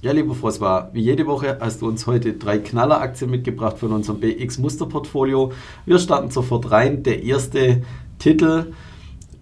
Ja, lieber Froswa, wie jede Woche hast du uns heute drei Knalleraktien mitgebracht von unserem BX Musterportfolio. Wir starten sofort rein. Der erste Titel,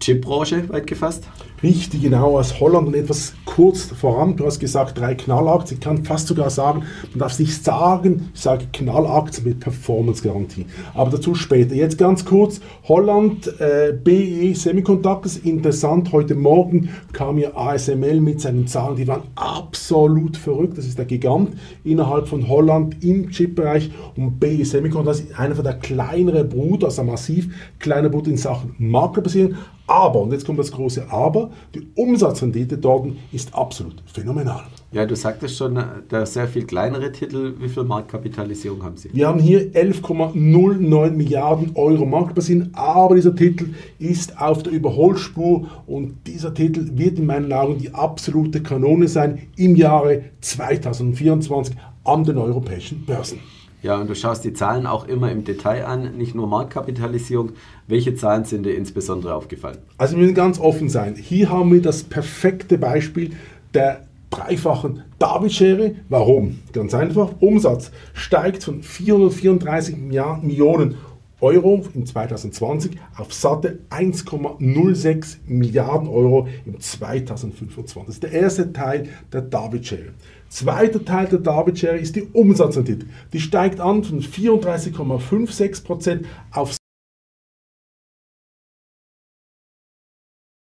Chipbranche, weit gefasst. Richtig, genau, aus Holland und etwas kurz voran. Du hast gesagt, drei Knallaktien. Ich kann fast sogar sagen, man darf nicht sagen, ich sage Knallaktien mit Performance-Garantie. Aber dazu später. Jetzt ganz kurz, Holland, äh, BE Semiconductors, interessant, heute Morgen kam ja ASML mit seinen Zahlen, die waren absolut verrückt. Das ist der Gigant innerhalb von Holland im Chip-Bereich und BE Semiconductors ist einer von der kleineren Bruder, also massiv kleiner Bruder in Sachen Maklerbasierung, aber, und jetzt kommt das große Aber, die Umsatzrendite dort ist absolut phänomenal. Ja, du sagtest schon, da sehr viel kleinere Titel. Wie viel Marktkapitalisierung haben Sie? Wir haben hier 11,09 Milliarden Euro Marktbasierung, aber dieser Titel ist auf der Überholspur und dieser Titel wird in meinen Augen die absolute Kanone sein im Jahre 2024 an den europäischen Börsen. Ja, und du schaust die Zahlen auch immer im Detail an, nicht nur Marktkapitalisierung. Welche Zahlen sind dir insbesondere aufgefallen? Also wir müssen ganz offen sein. Hier haben wir das perfekte Beispiel der dreifachen David-Schere. Warum? Ganz einfach. Umsatz steigt von 434 Millionen Euro im 2020 auf satte 1,06 Milliarden Euro im 2025. Das ist der erste Teil der David-Schere. Zweiter Teil der David Share ist die Umsatzrendite. Die steigt an von 34,56% auf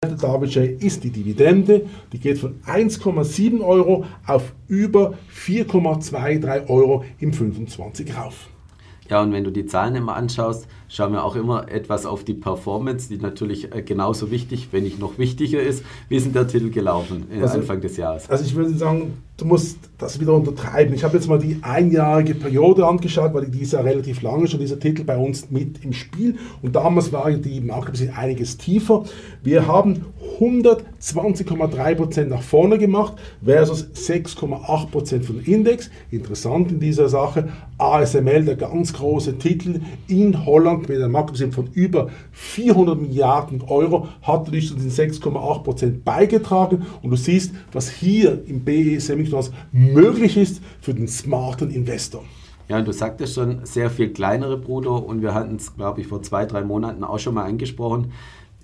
der David Share ist die Dividende, die geht von 1,7 Euro auf über 4,23 Euro im 25 rauf. Ja, und wenn du die Zahlen immer anschaust, schauen wir auch immer etwas auf die Performance, die natürlich äh, genauso wichtig, wenn nicht noch wichtiger ist. Wie ist denn der Titel gelaufen also, Anfang des Jahres? Also ich würde sagen, du musst das wieder untertreiben. Ich habe jetzt mal die einjährige Periode angeschaut, weil die ist ja relativ lange schon, dieser Titel bei uns mit im Spiel. Und damals war die Marke einiges tiefer. Wir haben 120,3% nach vorne gemacht versus 6,8% von Index. Interessant in dieser Sache, ASML, der ganz große Titel in Holland mit einem Marktkapitalisierung von über 400 Milliarden Euro, hat natürlich zu den 6,8% beigetragen. Und du siehst, was hier im BE Semiconductors möglich ist für den smarten Investor. Ja, und du sagtest schon, sehr viel kleinere Bruder und wir hatten es, glaube ich, vor zwei, drei Monaten auch schon mal angesprochen.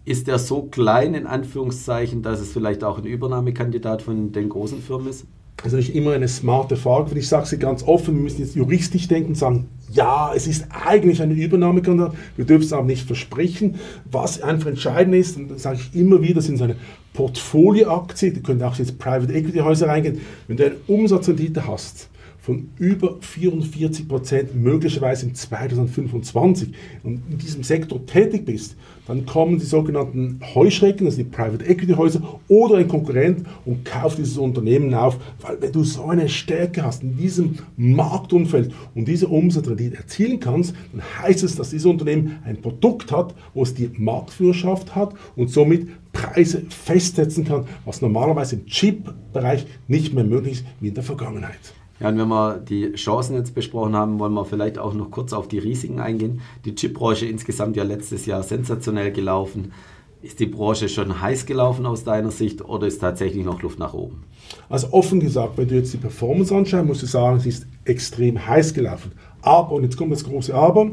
Ist der so klein in Anführungszeichen, dass es vielleicht auch ein Übernahmekandidat von den großen Firmen ist? Das ist natürlich immer eine smarte Frage. Ich sage sie ganz offen, wir müssen jetzt juristisch denken und sagen, ja, es ist eigentlich eine Übernahmekandidat, wir dürfen es aber nicht versprechen. Was einfach entscheidend ist, und das sage ich immer wieder, sind so eine Portfolioaktie, da können auch jetzt Private Equity Häuser reingehen, wenn du eine Umsatzrendite hast, von über 44 Prozent möglicherweise im 2025 und in diesem Sektor tätig bist, dann kommen die sogenannten Heuschrecken, also die Private Equity Häuser oder ein Konkurrent und kauft dieses Unternehmen auf, weil wenn du so eine Stärke hast in diesem Marktumfeld und diese Umsatzrendite erzielen kannst, dann heißt es, dass dieses Unternehmen ein Produkt hat, wo es die Marktführerschaft hat und somit Preise festsetzen kann, was normalerweise im Chip-Bereich nicht mehr möglich ist wie in der Vergangenheit. Ja, und wenn wir die Chancen jetzt besprochen haben, wollen wir vielleicht auch noch kurz auf die Risiken eingehen. Die Chipbranche insgesamt ja letztes Jahr sensationell gelaufen. Ist die Branche schon heiß gelaufen aus deiner Sicht oder ist tatsächlich noch Luft nach oben? Also offen gesagt, wenn du jetzt die Performance anschaust, musst du sagen, sie ist extrem heiß gelaufen. Aber, und jetzt kommt das große Aber,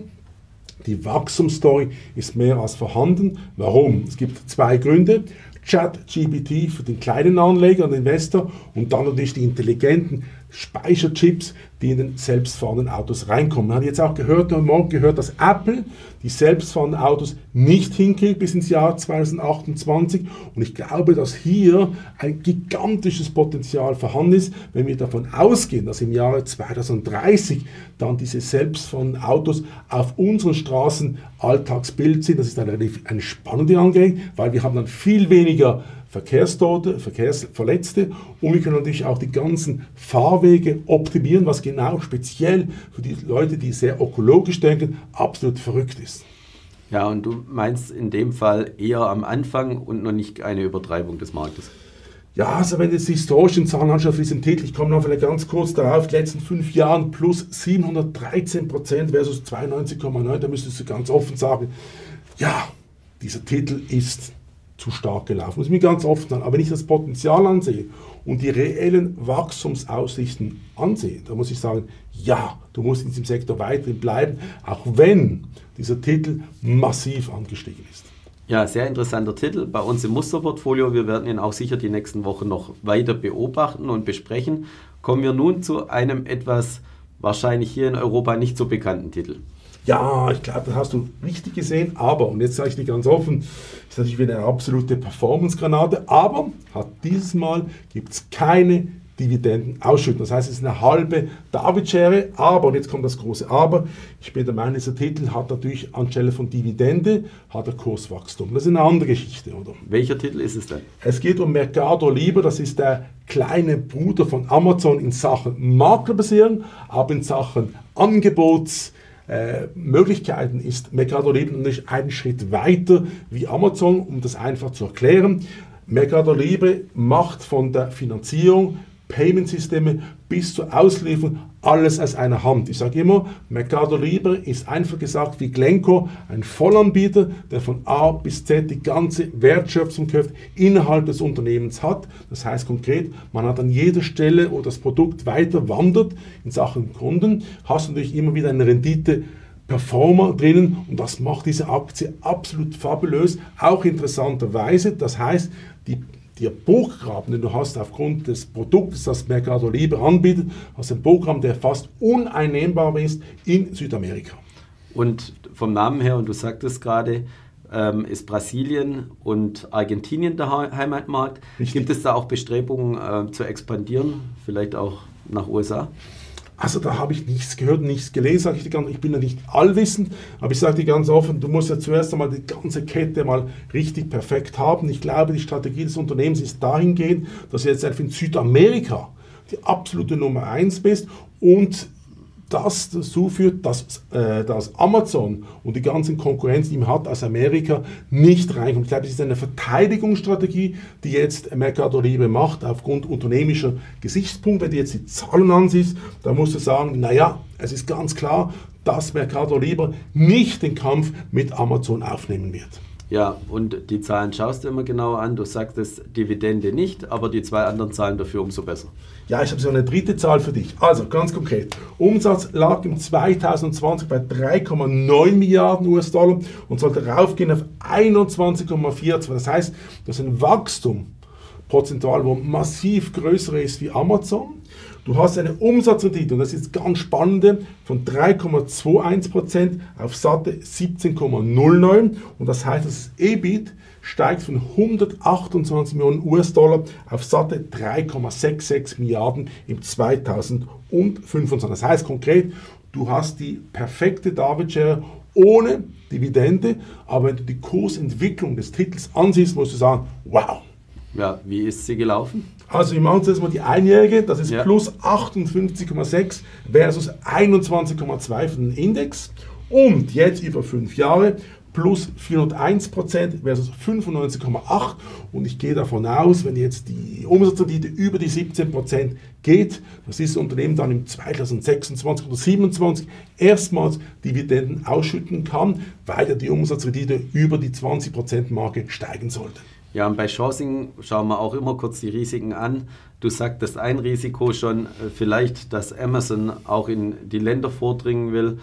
die Wachstumsstory ist mehr als vorhanden. Warum? Es gibt zwei Gründe. ChatGPT für den kleinen Anleger und Investor und dann natürlich die intelligenten Speicherchips, die in den selbstfahrenden Autos reinkommen. Man hat jetzt auch gehört, heute Morgen gehört, dass Apple die selbstfahrenden Autos nicht hinkriegt bis ins Jahr 2028. Und ich glaube, dass hier ein gigantisches Potenzial vorhanden ist, wenn wir davon ausgehen, dass im Jahre 2030 dann diese selbstfahrenden Autos auf unseren Straßen Alltagsbild sind. Das ist eine, eine spannende Angelegenheit, weil wir haben dann viel weniger Verkehrstote, Verkehrsverletzte und wir können natürlich auch die ganzen Fahrwege optimieren, was genau speziell für die Leute, die sehr ökologisch denken, absolut verrückt ist. Ja, und du meinst in dem Fall eher am Anfang und noch nicht eine Übertreibung des Marktes. Ja, also wenn du jetzt die historischen Zahlen anschaust für diesen Titel, ich komme noch vielleicht ganz kurz darauf, die letzten fünf Jahren plus 713 Prozent versus 92,9, da müsstest du ganz offen sagen, ja, dieser Titel ist zu stark gelaufen. Muss ich mir ganz oft sagen. Aber wenn ich das Potenzial ansehe und die reellen Wachstumsaussichten ansehe, dann muss ich sagen, ja, du musst in diesem Sektor weiterhin bleiben, auch wenn dieser Titel massiv angestiegen ist. Ja, sehr interessanter Titel bei uns im Musterportfolio. Wir werden ihn auch sicher die nächsten Wochen noch weiter beobachten und besprechen. Kommen wir nun zu einem etwas wahrscheinlich hier in Europa nicht so bekannten Titel. Ja, ich glaube, das hast du richtig gesehen, aber, und jetzt sage ich dir ganz offen, ist natürlich wieder eine absolute Performance-Granate, aber hat dieses Mal gibt es keine Dividenden ausschütten. Das heißt, es ist eine halbe David-Schere, aber, und jetzt kommt das große Aber, ich bin der Meinung, dieser Titel hat natürlich anstelle von Dividende, hat er Kurswachstum. Das ist eine andere Geschichte, oder? Welcher Titel ist es denn? Es geht um Mercado Libre, das ist der kleine Bruder von Amazon in Sachen Maklerbasierung, aber in Sachen Angebots- äh, Möglichkeiten ist Mercado Libre natürlich einen Schritt weiter wie Amazon, um das einfach zu erklären. Mercado Libre macht von der Finanzierung Payment-Systeme bis zur Auslieferung, alles aus einer Hand. Ich sage immer, Mercado Libre ist einfach gesagt wie Glenco, ein Vollanbieter, der von A bis Z die ganze Wertschöpfungskraft innerhalb des Unternehmens hat. Das heißt konkret, man hat an jeder Stelle, wo das Produkt weiter wandert in Sachen Kunden, hast du natürlich immer wieder eine Rendite Performer drinnen und das macht diese Aktie absolut fabulös. Auch interessanterweise, das heißt, die der Burggraben, den du hast aufgrund des Produktes, das Mercado Libre anbietet, hast einen Burggraben, der fast uneinnehmbar ist in Südamerika. Und vom Namen her, und du sagtest gerade, ähm, ist Brasilien und Argentinien der Heimatmarkt. Richtig. Gibt es da auch Bestrebungen äh, zu expandieren, vielleicht auch nach USA? Also da habe ich nichts gehört, nichts gelesen, ich dir ganz, ich bin ja nicht allwissend, aber ich sage dir ganz offen, du musst ja zuerst einmal die ganze Kette mal richtig perfekt haben. Ich glaube, die Strategie des Unternehmens ist dahingehend, dass du jetzt einfach in Südamerika die absolute Nummer eins bist und das dazu führt, dass, äh, dass Amazon und die ganzen Konkurrenz, die man hat aus Amerika, nicht reinkommt. Ich glaube, das ist eine Verteidigungsstrategie, die jetzt Mercado Libre macht, aufgrund unternehmischer Gesichtspunkte. Wenn du jetzt die Zahlen ansiehst, dann musst du sagen, naja, es ist ganz klar, dass Mercado Libre nicht den Kampf mit Amazon aufnehmen wird. Ja, und die Zahlen schaust du immer genau an. Du sagst es Dividende nicht, aber die zwei anderen Zahlen dafür umso besser. Ja, ich habe so eine dritte Zahl für dich. Also ganz konkret. Umsatz lag im 2020 bei 3,9 Milliarden US-Dollar und sollte raufgehen auf 21,42. Das heißt, das ist ein Wachstum prozentual, wo massiv größer ist wie Amazon. Du hast eine Umsatzrendite, und das ist ganz spannende, von 3,21% auf satte 17,09 und das heißt, das EBIT steigt von 128 Millionen US-Dollar auf satte 3,66 Milliarden im 2025. Das heißt konkret, du hast die perfekte David-Share ohne Dividende, aber wenn du die Kursentwicklung des Titels ansiehst, musst du sagen, wow. Ja, wie ist sie gelaufen? Also wir machen uns jetzt mal die Einjährige, das ist ja. plus 58,6 versus 21,2 für den Index. Und jetzt über fünf Jahre plus 401% versus 95,8%. Und ich gehe davon aus, wenn jetzt die Umsatzrendite über die 17% geht, dass dieses Unternehmen dann im 2026 oder 2027 erstmals Dividenden ausschütten kann, weil ja die Umsatzrendite über die 20%-Marke steigen sollte. Ja, und bei Chancing schauen wir auch immer kurz die Risiken an. Du sagtest ein Risiko schon, äh, vielleicht, dass Amazon auch in die Länder vordringen will.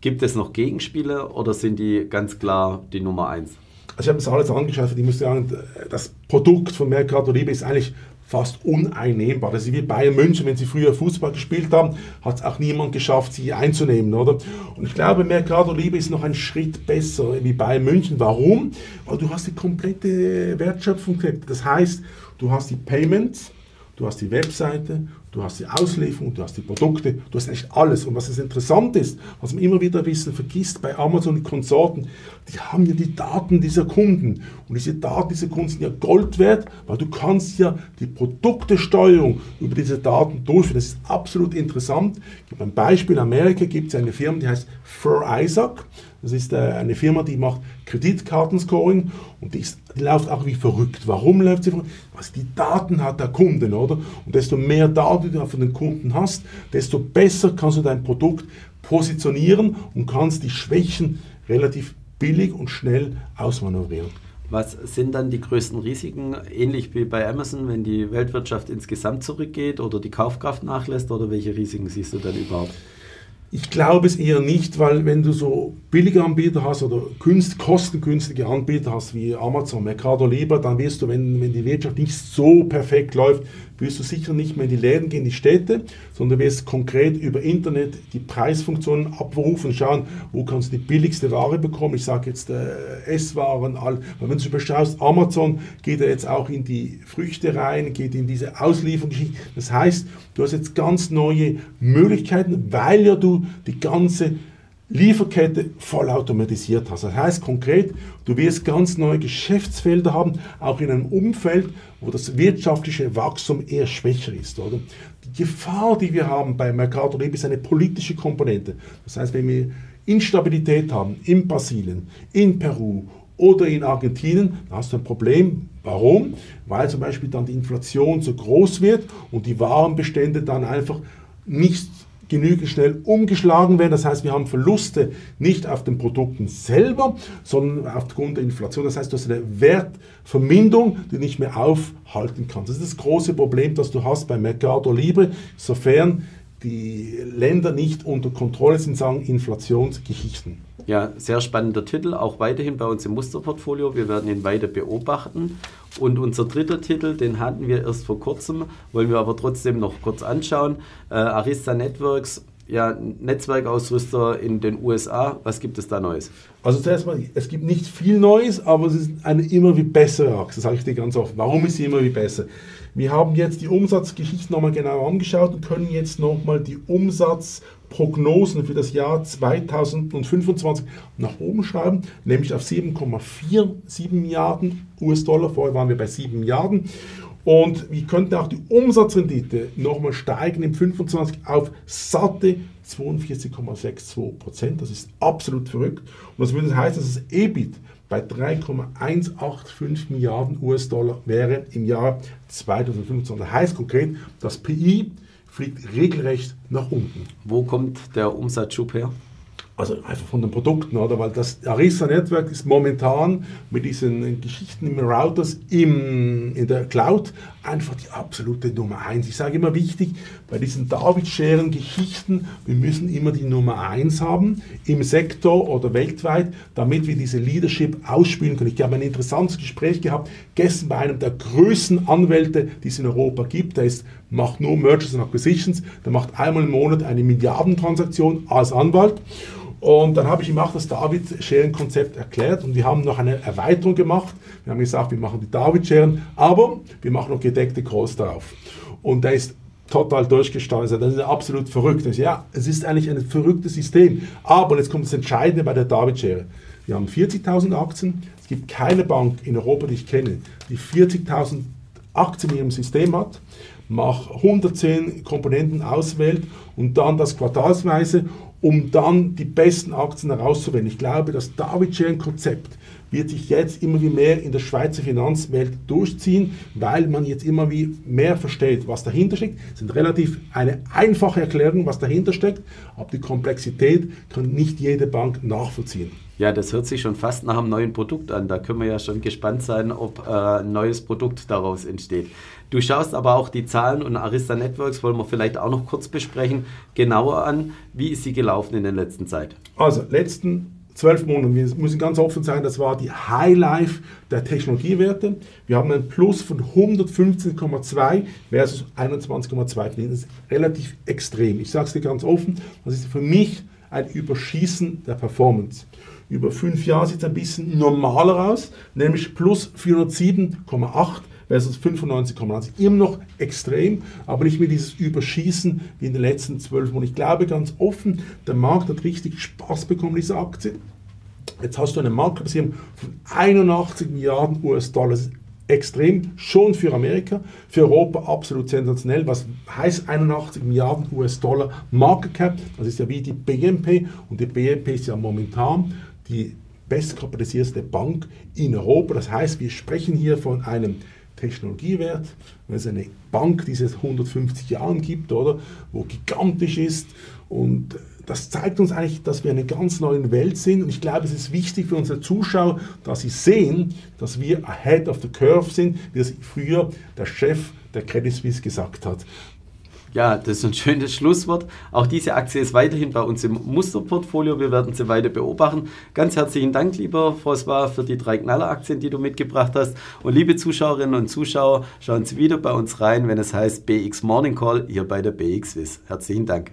Gibt es noch Gegenspiele oder sind die ganz klar die Nummer eins? Also ich habe das alles angeschaut, ich muss sagen, das Produkt von Mercado Libre ist eigentlich fast uneinnehmbar. Das ist wie Bayern München, wenn sie früher Fußball gespielt haben, hat es auch niemand geschafft, sie einzunehmen, oder? Und ich glaube, Mercado Libre ist noch ein Schritt besser wie Bayern München. Warum? Weil du hast die komplette Wertschöpfung. Das heißt, du hast die Payments, du hast die Webseite, du hast die Auslieferung, du hast die Produkte, du hast echt alles. Und was es interessant ist, was man immer wieder bisschen vergisst bei Amazon und Konsorten, die haben ja die Daten dieser Kunden. Und diese Daten dieser Kunden sind ja Gold wert, weil du kannst ja die Produktesteuerung über diese Daten durchführen. Das ist absolut interessant. Ich gebe ein Beispiel. In Amerika gibt es eine Firma, die heißt Fur Isaac. Das ist äh, eine Firma, die macht Kreditkartenscoring und die, ist, die läuft auch wie verrückt. Warum läuft sie verrückt? Weil sie die Daten hat der Kunden, oder? Und desto mehr Daten du von den Kunden hast, desto besser kannst du dein Produkt positionieren und kannst die Schwächen relativ billig und schnell ausmanövrieren. Was sind dann die größten Risiken, ähnlich wie bei Amazon, wenn die Weltwirtschaft insgesamt zurückgeht oder die Kaufkraft nachlässt oder welche Risiken siehst du dann überhaupt? Ich glaube es eher nicht, weil wenn du so billige Anbieter hast oder Kunst, kostengünstige Anbieter hast wie Amazon, Mercado Libre, dann wirst du, wenn, wenn die Wirtschaft nicht so perfekt läuft, wirst du sicher nicht mehr in die Läden gehen, in die Städte, sondern wirst konkret über Internet die Preisfunktionen abrufen, schauen, wo kannst du die billigste Ware bekommen. Ich sage jetzt äh, Esswaren, all, weil wenn du überschaust, Amazon geht ja jetzt auch in die Früchte rein, geht in diese Auslieferungsgeschichte. Das heißt, du hast jetzt ganz neue Möglichkeiten, weil ja du die ganze Lieferkette vollautomatisiert hast. Das heißt konkret, du wirst ganz neue Geschäftsfelder haben, auch in einem Umfeld, wo das wirtschaftliche Wachstum eher schwächer ist. Oder? Die Gefahr, die wir haben bei Mercado Libre, ist eine politische Komponente. Das heißt, wenn wir Instabilität haben in Brasilien, in Peru oder in Argentinien, dann hast du ein Problem. Warum? Weil zum Beispiel dann die Inflation so groß wird und die Warenbestände dann einfach nicht genügend schnell umgeschlagen werden. Das heißt, wir haben Verluste nicht auf den Produkten selber, sondern aufgrund der Inflation. Das heißt, du hast eine Wertverminderung, die nicht mehr aufhalten kannst. Das ist das große Problem, das du hast bei Mercado Libre, sofern die Länder nicht unter Kontrolle sind, sagen Inflationsgeschichten. Ja, sehr spannender Titel, auch weiterhin bei uns im Musterportfolio. Wir werden ihn weiter beobachten. Und unser dritter Titel, den hatten wir erst vor kurzem, wollen wir aber trotzdem noch kurz anschauen. Äh, Arista Networks, ja, Netzwerkausrüster in den USA. Was gibt es da Neues? Also zuerst mal, es gibt nicht viel Neues, aber es ist eine immer wie bessere Achse, sage ich dir ganz oft. Warum ist sie immer wie besser? Wir haben jetzt die Umsatzgeschichte nochmal genau angeschaut und können jetzt nochmal die Umsatzprognosen für das Jahr 2025 nach oben schreiben, nämlich auf 7,47 Milliarden US-Dollar. Vorher waren wir bei 7 Milliarden. Und wir könnten auch die Umsatzrendite nochmal steigen im 25 auf satte 42,62 Prozent. Das ist absolut verrückt. Und das würde heißen, dass das EBIT bei 3,185 Milliarden US-Dollar wäre im Jahr 2025. Das heißt konkret, das PI fliegt regelrecht nach unten. Wo kommt der Umsatzschub her? Also einfach von den Produkten, oder? Weil das Arista Network ist momentan mit diesen Geschichten im Routers im, in der Cloud einfach die absolute Nummer eins. Ich sage immer wichtig, bei diesen David-Scheren-Geschichten, wir müssen immer die Nummer eins haben im Sektor oder weltweit, damit wir diese Leadership ausspielen können. Ich habe ein interessantes Gespräch gehabt gestern bei einem der größten Anwälte, die es in Europa gibt. Der ist, macht nur Mergers and Acquisitions, der macht einmal im Monat eine Milliardentransaktion als Anwalt. Und dann habe ich ihm auch das David-Scheren-Konzept erklärt und wir haben noch eine Erweiterung gemacht. Wir haben gesagt, wir machen die David-Scheren, aber wir machen noch gedeckte Calls drauf. Und der ist total durchgestartet. Das ist absolut verrückt. Ja, es ist eigentlich ein verrücktes System. Aber jetzt kommt das Entscheidende bei der David-Schere. Wir haben 40.000 Aktien. Es gibt keine Bank in Europa, die ich kenne, die 40.000 Aktien in ihrem System hat, macht 110 Komponenten auswählt und dann das quartalsweise um dann die besten Aktien herauszuwählen. Ich glaube, das David-Share-Konzept wird sich jetzt immer wie mehr in der Schweizer Finanzwelt durchziehen, weil man jetzt immer wie mehr versteht, was dahinter steckt. Es sind relativ eine einfache Erklärung, was dahinter steckt, aber die Komplexität kann nicht jede Bank nachvollziehen. Ja, das hört sich schon fast nach einem neuen Produkt an. Da können wir ja schon gespannt sein, ob äh, ein neues Produkt daraus entsteht. Du schaust aber auch die Zahlen und Arista Networks wollen wir vielleicht auch noch kurz besprechen, genauer an. Wie ist sie gelaufen in der letzten Zeit? Also, letzten zwölf Monate, wir müssen ganz offen sein, das war die Highlife der Technologiewerte. Wir haben einen Plus von 115,2 versus 21,2. Das ist relativ extrem. Ich sage es dir ganz offen, das ist für mich ein Überschießen der Performance. Über fünf Jahre sieht es ein bisschen normaler aus, nämlich plus 407,8 versus 95,90. Immer noch extrem, aber nicht mehr dieses Überschießen wie in den letzten zwölf Monaten. Ich glaube ganz offen, der Markt hat richtig Spaß bekommen, diese Aktie. Jetzt hast du eine Marktkapitalisierung von 81 Milliarden US-Dollar. Extrem, schon für Amerika, für Europa absolut sensationell. Was heißt 81 Milliarden US-Dollar Market Cap? Das ist ja wie die BNP und die BNP ist ja momentan die bestkapitalisierte Bank in Europa. Das heißt, wir sprechen hier von einem Technologiewert, wenn es eine Bank, die es 150 Jahren gibt, oder, wo gigantisch ist und das zeigt uns eigentlich, dass wir in einer ganz neuen Welt sind. Und ich glaube, es ist wichtig für unsere Zuschauer, dass sie sehen, dass wir ahead of the curve sind, wie es früher der Chef der Credit Suisse gesagt hat. Ja, das ist ein schönes Schlusswort. Auch diese Aktie ist weiterhin bei uns im Musterportfolio. Wir werden sie weiter beobachten. Ganz herzlichen Dank, lieber François, für die drei Knaller-Aktien, die du mitgebracht hast. Und liebe Zuschauerinnen und Zuschauer, schauen Sie wieder bei uns rein, wenn es heißt BX Morning Call hier bei der BX Swiss. Herzlichen Dank.